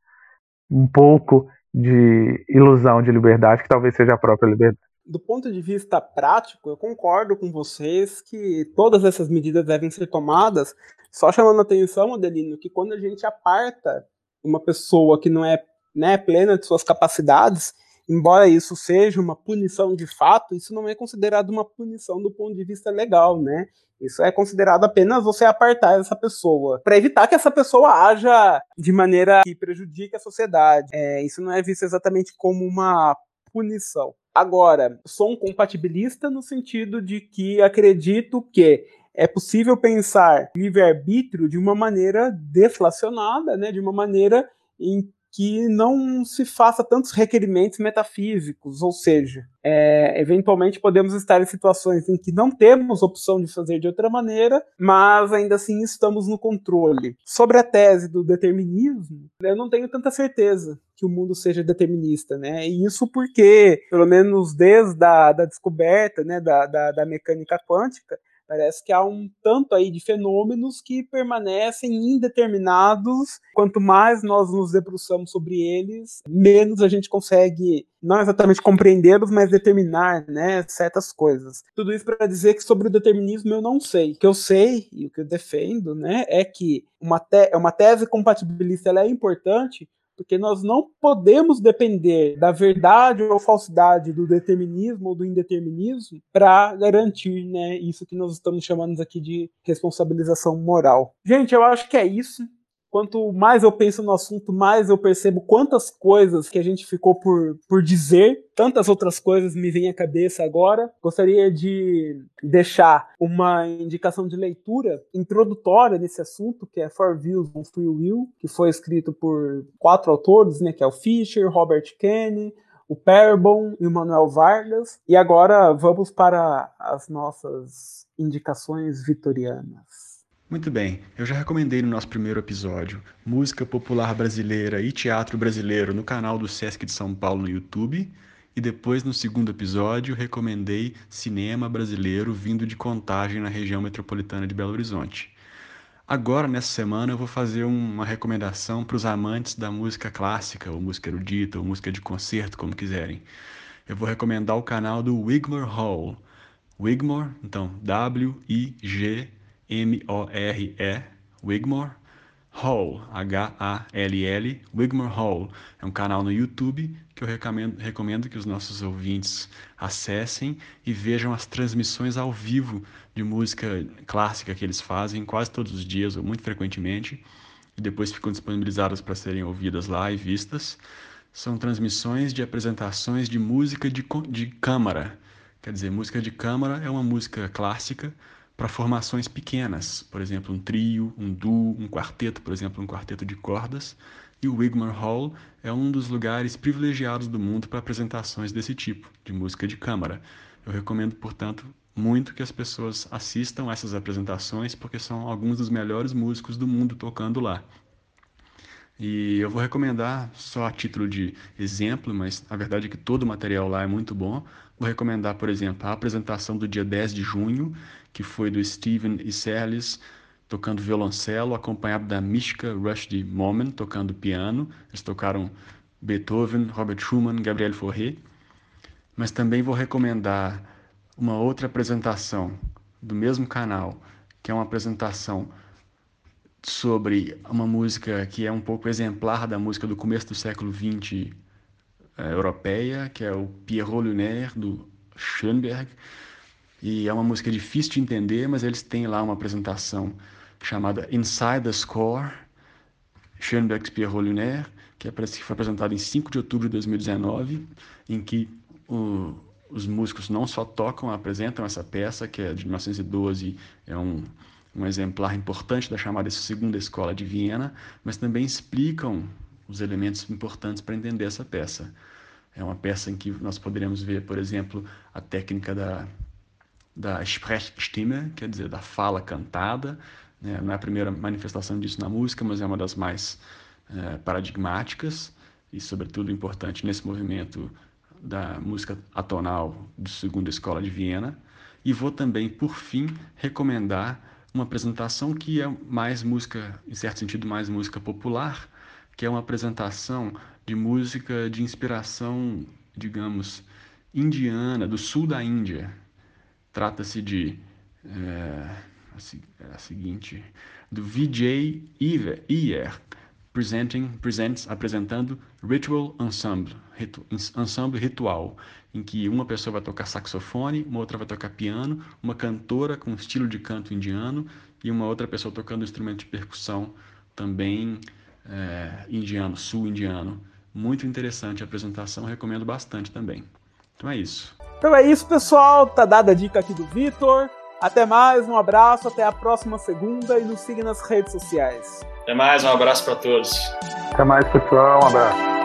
um pouco de ilusão de liberdade que talvez seja a própria liberdade do ponto de vista prático, eu concordo com vocês que todas essas medidas devem ser tomadas, só chamando a atenção, Adelino, que quando a gente aparta uma pessoa que não é né, plena de suas capacidades, embora isso seja uma punição de fato, isso não é considerado uma punição do ponto de vista legal, né? Isso é considerado apenas você apartar essa pessoa, para evitar que essa pessoa haja de maneira que prejudique a sociedade. É, isso não é visto exatamente como uma punição. Agora, sou um compatibilista no sentido de que acredito que é possível pensar livre-arbítrio de uma maneira deflacionada, né, de uma maneira em que não se faça tantos requerimentos metafísicos, ou seja, é, eventualmente podemos estar em situações em que não temos opção de fazer de outra maneira, mas ainda assim estamos no controle. Sobre a tese do determinismo, eu não tenho tanta certeza que o mundo seja determinista, né? E isso porque, pelo menos desde a da descoberta né, da, da, da mecânica quântica, Parece que há um tanto aí de fenômenos que permanecem indeterminados. Quanto mais nós nos debruçamos sobre eles, menos a gente consegue não exatamente compreendê-los, mas determinar, né, certas coisas. Tudo isso para dizer que sobre o determinismo eu não sei. O que eu sei e o que eu defendo, né, é que uma, te uma tese compatibilista ela é importante porque nós não podemos depender da verdade ou falsidade do determinismo ou do indeterminismo para garantir né, isso que nós estamos chamando aqui de responsabilização moral. Gente, eu acho que é isso. Quanto mais eu penso no assunto, mais eu percebo quantas coisas que a gente ficou por, por dizer, tantas outras coisas me vêm à cabeça agora. Gostaria de deixar uma indicação de leitura introdutória nesse assunto, que é For Views on Free Will, que foi escrito por quatro autores, né, que é o Fisher, Robert Kennedy, o Perbon e o Manuel Vargas. E agora vamos para as nossas indicações vitorianas. Muito bem, eu já recomendei no nosso primeiro episódio música popular brasileira e teatro brasileiro no canal do Sesc de São Paulo no YouTube. E depois, no segundo episódio, recomendei cinema brasileiro vindo de contagem na região metropolitana de Belo Horizonte. Agora, nessa semana, eu vou fazer uma recomendação para os amantes da música clássica, ou música erudita, ou música de concerto, como quiserem. Eu vou recomendar o canal do Wigmore Hall. Wigmore, então W-I-G M-O-R-E, Wigmore Hall, H-A-L-L, Wigmore Hall. É um canal no YouTube que eu recomendo, recomendo que os nossos ouvintes acessem e vejam as transmissões ao vivo de música clássica que eles fazem quase todos os dias ou muito frequentemente e depois ficam disponibilizadas para serem ouvidas lá e vistas. São transmissões de apresentações de música de, de câmara. Quer dizer, música de câmara é uma música clássica para formações pequenas, por exemplo, um trio, um duo, um quarteto, por exemplo, um quarteto de cordas. E o Wigmore Hall é um dos lugares privilegiados do mundo para apresentações desse tipo, de música de câmara. Eu recomendo, portanto, muito que as pessoas assistam essas apresentações, porque são alguns dos melhores músicos do mundo tocando lá. E eu vou recomendar só a título de exemplo, mas a verdade é que todo o material lá é muito bom. Vou recomendar, por exemplo, a apresentação do dia 10 de junho, que foi do Steven Isserlis tocando violoncelo, acompanhado da Mishka Rushdie Moment tocando piano. Eles tocaram Beethoven, Robert Schumann, Gabriel Fauré. Mas também vou recomendar uma outra apresentação do mesmo canal, que é uma apresentação sobre uma música que é um pouco exemplar da música do começo do século XX eh, europeia, que é o Pierrot Lunaire, do Schoenberg. E é uma música difícil de entender, mas eles têm lá uma apresentação chamada Inside the Score, da Sprechstimme, quer dizer, da fala cantada. Né? Não é a primeira manifestação disso na música, mas é uma das mais é, paradigmáticas e, sobretudo, importante nesse movimento da música atonal do Segunda Escola de Viena. E vou também, por fim, recomendar uma apresentação que é mais música, em certo sentido, mais música popular, que é uma apresentação de música de inspiração, digamos, indiana, do sul da Índia, Trata-se de é, a, seguinte do VJ Iyer presenting presents apresentando Ritual Ensemble ritu, ensemble ritual em que uma pessoa vai tocar saxofone, uma outra vai tocar piano, uma cantora com estilo de canto indiano e uma outra pessoa tocando instrumento de percussão também é, indiano, sul indiano. Muito interessante a apresentação, recomendo bastante também. Então é isso. Então é isso, pessoal. Tá dada a dica aqui do Vitor. Até mais, um abraço, até a próxima segunda e nos siga nas redes sociais. Até mais, um abraço para todos. Até mais, pessoal, um abraço.